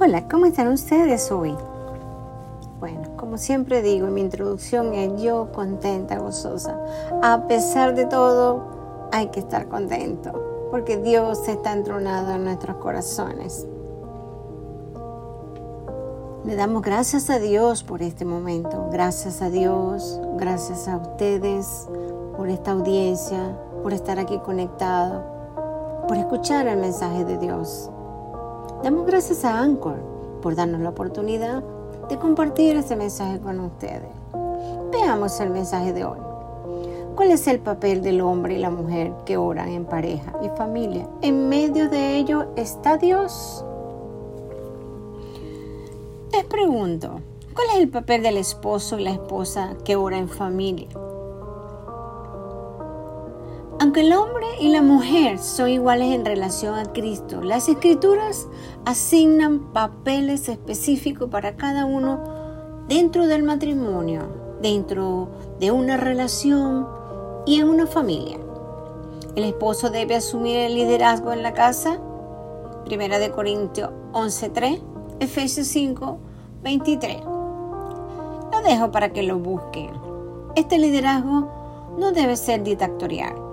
Hola, ¿cómo están ustedes hoy? Bueno, como siempre digo, mi introducción es yo contenta, gozosa. A pesar de todo, hay que estar contento, porque Dios está entronado en nuestros corazones. Le damos gracias a Dios por este momento, gracias a Dios, gracias a ustedes por esta audiencia, por estar aquí conectado, por escuchar el mensaje de Dios. Damos gracias a Anchor por darnos la oportunidad de compartir este mensaje con ustedes. Veamos el mensaje de hoy. ¿Cuál es el papel del hombre y la mujer que oran en pareja y familia? En medio de ello está Dios. Les pregunto, ¿cuál es el papel del esposo y la esposa que ora en familia? Aunque el hombre y la mujer son iguales en relación a Cristo, las escrituras asignan papeles específicos para cada uno dentro del matrimonio, dentro de una relación y en una familia. El esposo debe asumir el liderazgo en la casa, Primera de Corintios 11.3, Efesios 5, 23. Lo dejo para que lo busquen. Este liderazgo no debe ser dictatorial,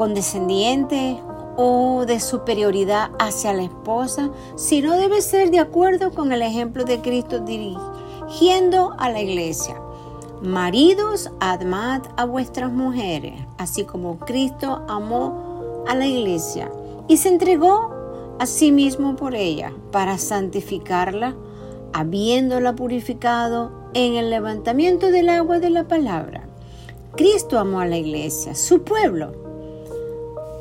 condescendiente o de superioridad hacia la esposa, sino debe ser de acuerdo con el ejemplo de Cristo dirigiendo a la iglesia. Maridos, amad a vuestras mujeres, así como Cristo amó a la iglesia y se entregó a sí mismo por ella para santificarla, habiéndola purificado en el levantamiento del agua de la palabra. Cristo amó a la iglesia, su pueblo,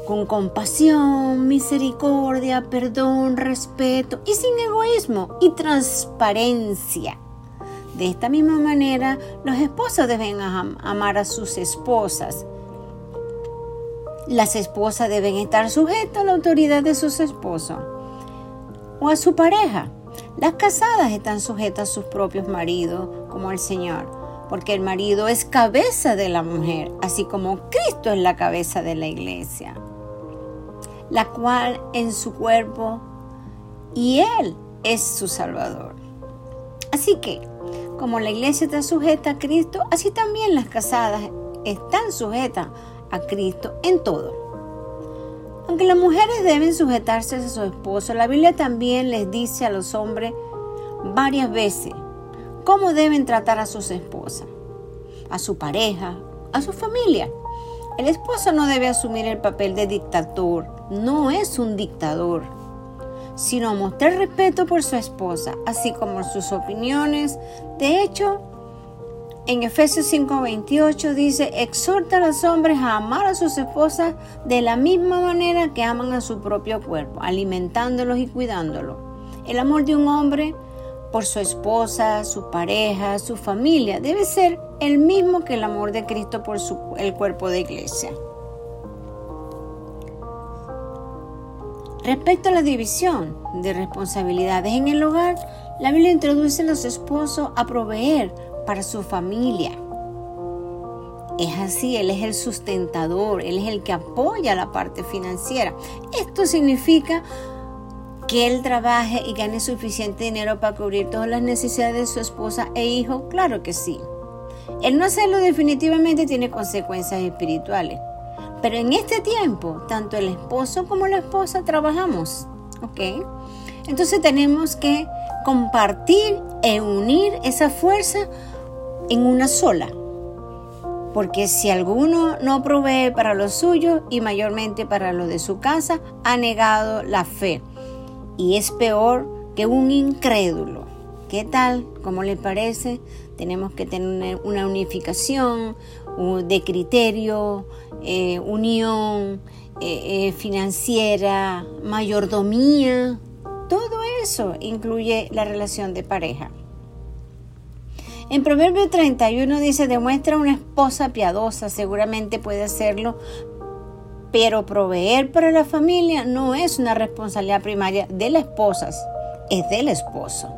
con compasión, misericordia, perdón, respeto y sin egoísmo y transparencia. De esta misma manera, los esposos deben amar a sus esposas las esposas deben estar sujetas a la autoridad de sus esposos o a su pareja. Las casadas están sujetas a sus propios maridos como el Señor, porque el marido es cabeza de la mujer, así como Cristo es la cabeza de la iglesia, la cual en su cuerpo y Él es su Salvador. Así que, como la iglesia está sujeta a Cristo, así también las casadas están sujetas a Cristo en todo. Aunque las mujeres deben sujetarse a su esposo, la Biblia también les dice a los hombres varias veces cómo deben tratar a sus esposas, a su pareja, a su familia. El esposo no debe asumir el papel de dictador, no es un dictador, sino mostrar respeto por su esposa, así como sus opiniones. De hecho, en Efesios 5:28 dice, exhorta a los hombres a amar a sus esposas de la misma manera que aman a su propio cuerpo, alimentándolos y cuidándolos. El amor de un hombre por su esposa, su pareja, su familia, debe ser el mismo que el amor de Cristo por su, el cuerpo de iglesia. Respecto a la división de responsabilidades en el hogar, la Biblia introduce a los esposos a proveer para su familia. Es así, Él es el sustentador, Él es el que apoya la parte financiera. Esto significa que Él trabaje y gane suficiente dinero para cubrir todas las necesidades de su esposa e hijo. Claro que sí. El no hacerlo definitivamente tiene consecuencias espirituales. Pero en este tiempo, tanto el esposo como la esposa trabajamos. ¿Ok? Entonces tenemos que compartir e unir esa fuerza en una sola. Porque si alguno no provee para lo suyo y mayormente para lo de su casa, ha negado la fe. Y es peor que un incrédulo. ¿Qué tal? ¿Cómo le parece? Tenemos que tener una unificación de criterio, eh, unión eh, eh, financiera, mayordomía. Todo eso incluye la relación de pareja. En Proverbio 31 dice, demuestra una esposa piadosa, seguramente puede hacerlo, pero proveer para la familia no es una responsabilidad primaria de las esposas, es del esposo.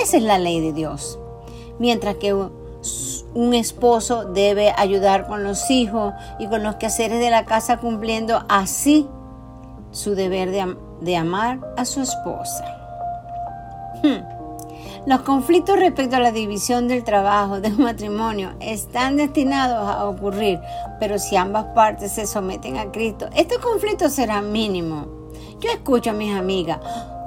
Esa es la ley de Dios. Mientras que un esposo debe ayudar con los hijos y con los quehaceres de la casa cumpliendo así su deber de, de amar a su esposa. Hmm. Los conflictos respecto a la división del trabajo de un matrimonio están destinados a ocurrir, pero si ambas partes se someten a Cristo, estos conflictos serán mínimos. Yo escucho a mis amigas,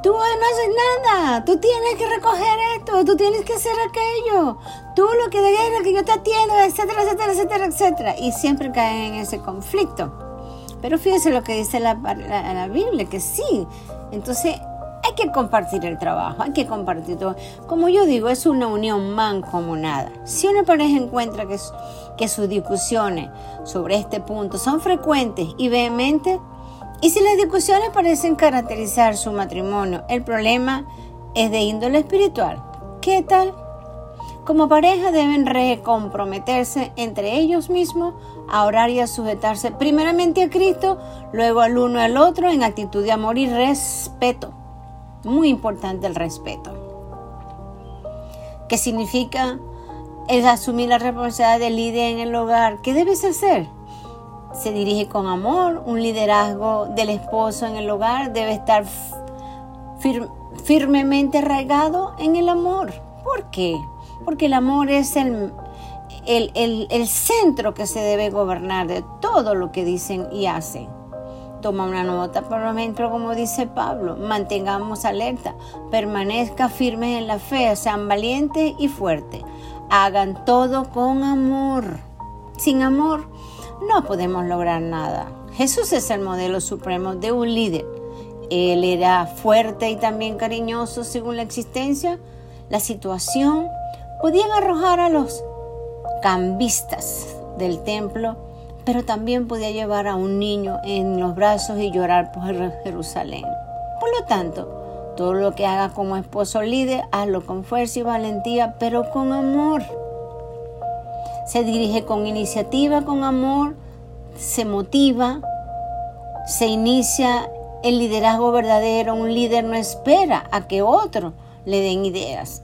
tú no haces nada, tú tienes que recoger esto, tú tienes que hacer aquello, tú lo que debes que yo te atiendo, etcétera, etcétera, etcétera, etcétera. Y siempre caen en ese conflicto. Pero fíjese lo que dice la, la Biblia, que sí. Entonces, que compartir el trabajo, hay que compartir todo. Como yo digo, es una unión mancomunada. Si una pareja encuentra que, que sus discusiones sobre este punto son frecuentes y vehementes, y si las discusiones parecen caracterizar su matrimonio, el problema es de índole espiritual. ¿Qué tal? Como pareja deben recomprometerse entre ellos mismos a orar y a sujetarse primeramente a Cristo, luego al uno al otro en actitud de amor y respeto. Muy importante el respeto. ¿Qué significa? Es asumir la responsabilidad de líder en el hogar. ¿Qué debes hacer? Se dirige con amor. Un liderazgo del esposo en el hogar debe estar firmemente arraigado en el amor. ¿Por qué? Porque el amor es el, el, el centro que se debe gobernar de todo lo que dicen y hacen. Toma una nota, por ejemplo, como dice Pablo, mantengamos alerta, permanezca firmes en la fe, sean valientes y fuertes. Hagan todo con amor. Sin amor no podemos lograr nada. Jesús es el modelo supremo de un líder. Él era fuerte y también cariñoso según la existencia, la situación. Podían arrojar a los cambistas del templo pero también podía llevar a un niño en los brazos y llorar por Jerusalén. Por lo tanto, todo lo que haga como esposo líder, hazlo con fuerza y valentía, pero con amor. Se dirige con iniciativa, con amor, se motiva, se inicia el liderazgo verdadero. Un líder no espera a que otro le den ideas.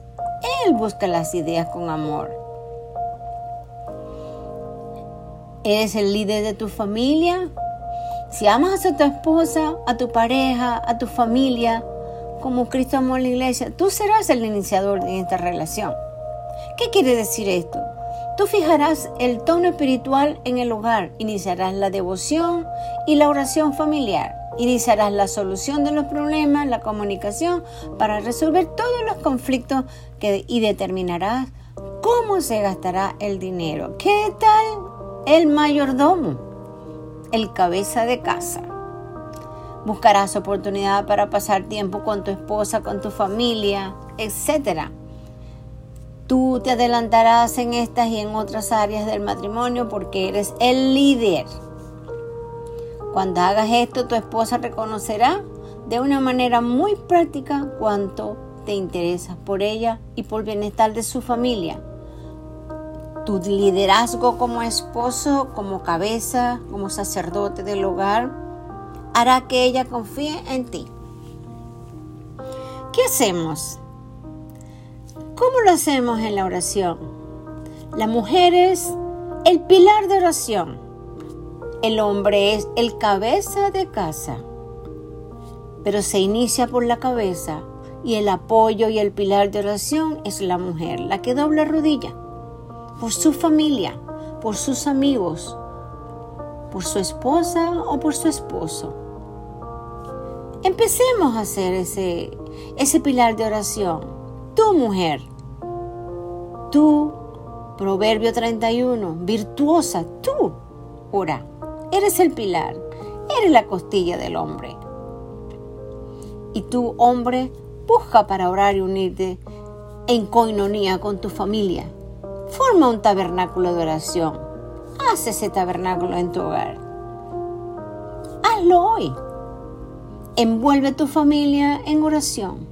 Él busca las ideas con amor. ¿Eres el líder de tu familia? Si amas a tu esposa, a tu pareja, a tu familia, como Cristo amó la iglesia, tú serás el iniciador de esta relación. ¿Qué quiere decir esto? Tú fijarás el tono espiritual en el hogar, iniciarás la devoción y la oración familiar, iniciarás la solución de los problemas, la comunicación para resolver todos los conflictos y determinarás cómo se gastará el dinero. ¿Qué tal el mayordomo, el cabeza de casa. Buscarás oportunidad para pasar tiempo con tu esposa, con tu familia, etc. Tú te adelantarás en estas y en otras áreas del matrimonio porque eres el líder. Cuando hagas esto, tu esposa reconocerá de una manera muy práctica cuánto te interesas por ella y por el bienestar de su familia tu liderazgo como esposo, como cabeza, como sacerdote del hogar, hará que ella confíe en ti. ¿Qué hacemos? ¿Cómo lo hacemos en la oración? La mujer es el pilar de oración. El hombre es el cabeza de casa. Pero se inicia por la cabeza y el apoyo y el pilar de oración es la mujer, la que dobla rodilla por su familia, por sus amigos, por su esposa o por su esposo. Empecemos a hacer ese, ese pilar de oración. Tu mujer, tú, Proverbio 31, virtuosa, tú, ora. Eres el pilar, eres la costilla del hombre. Y tú, hombre, busca para orar y unirte en coinonía con tu familia, Forma un tabernáculo de oración. Haz ese tabernáculo en tu hogar. Hazlo hoy. Envuelve a tu familia en oración.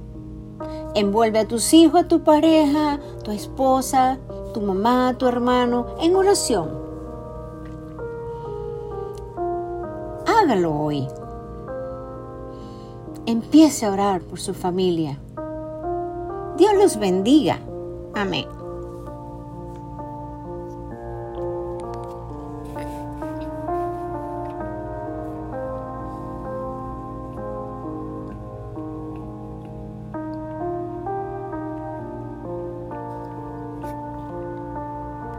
Envuelve a tus hijos, a tu pareja, tu esposa, tu mamá, tu hermano en oración. Hágalo hoy. Empiece a orar por su familia. Dios los bendiga. Amén.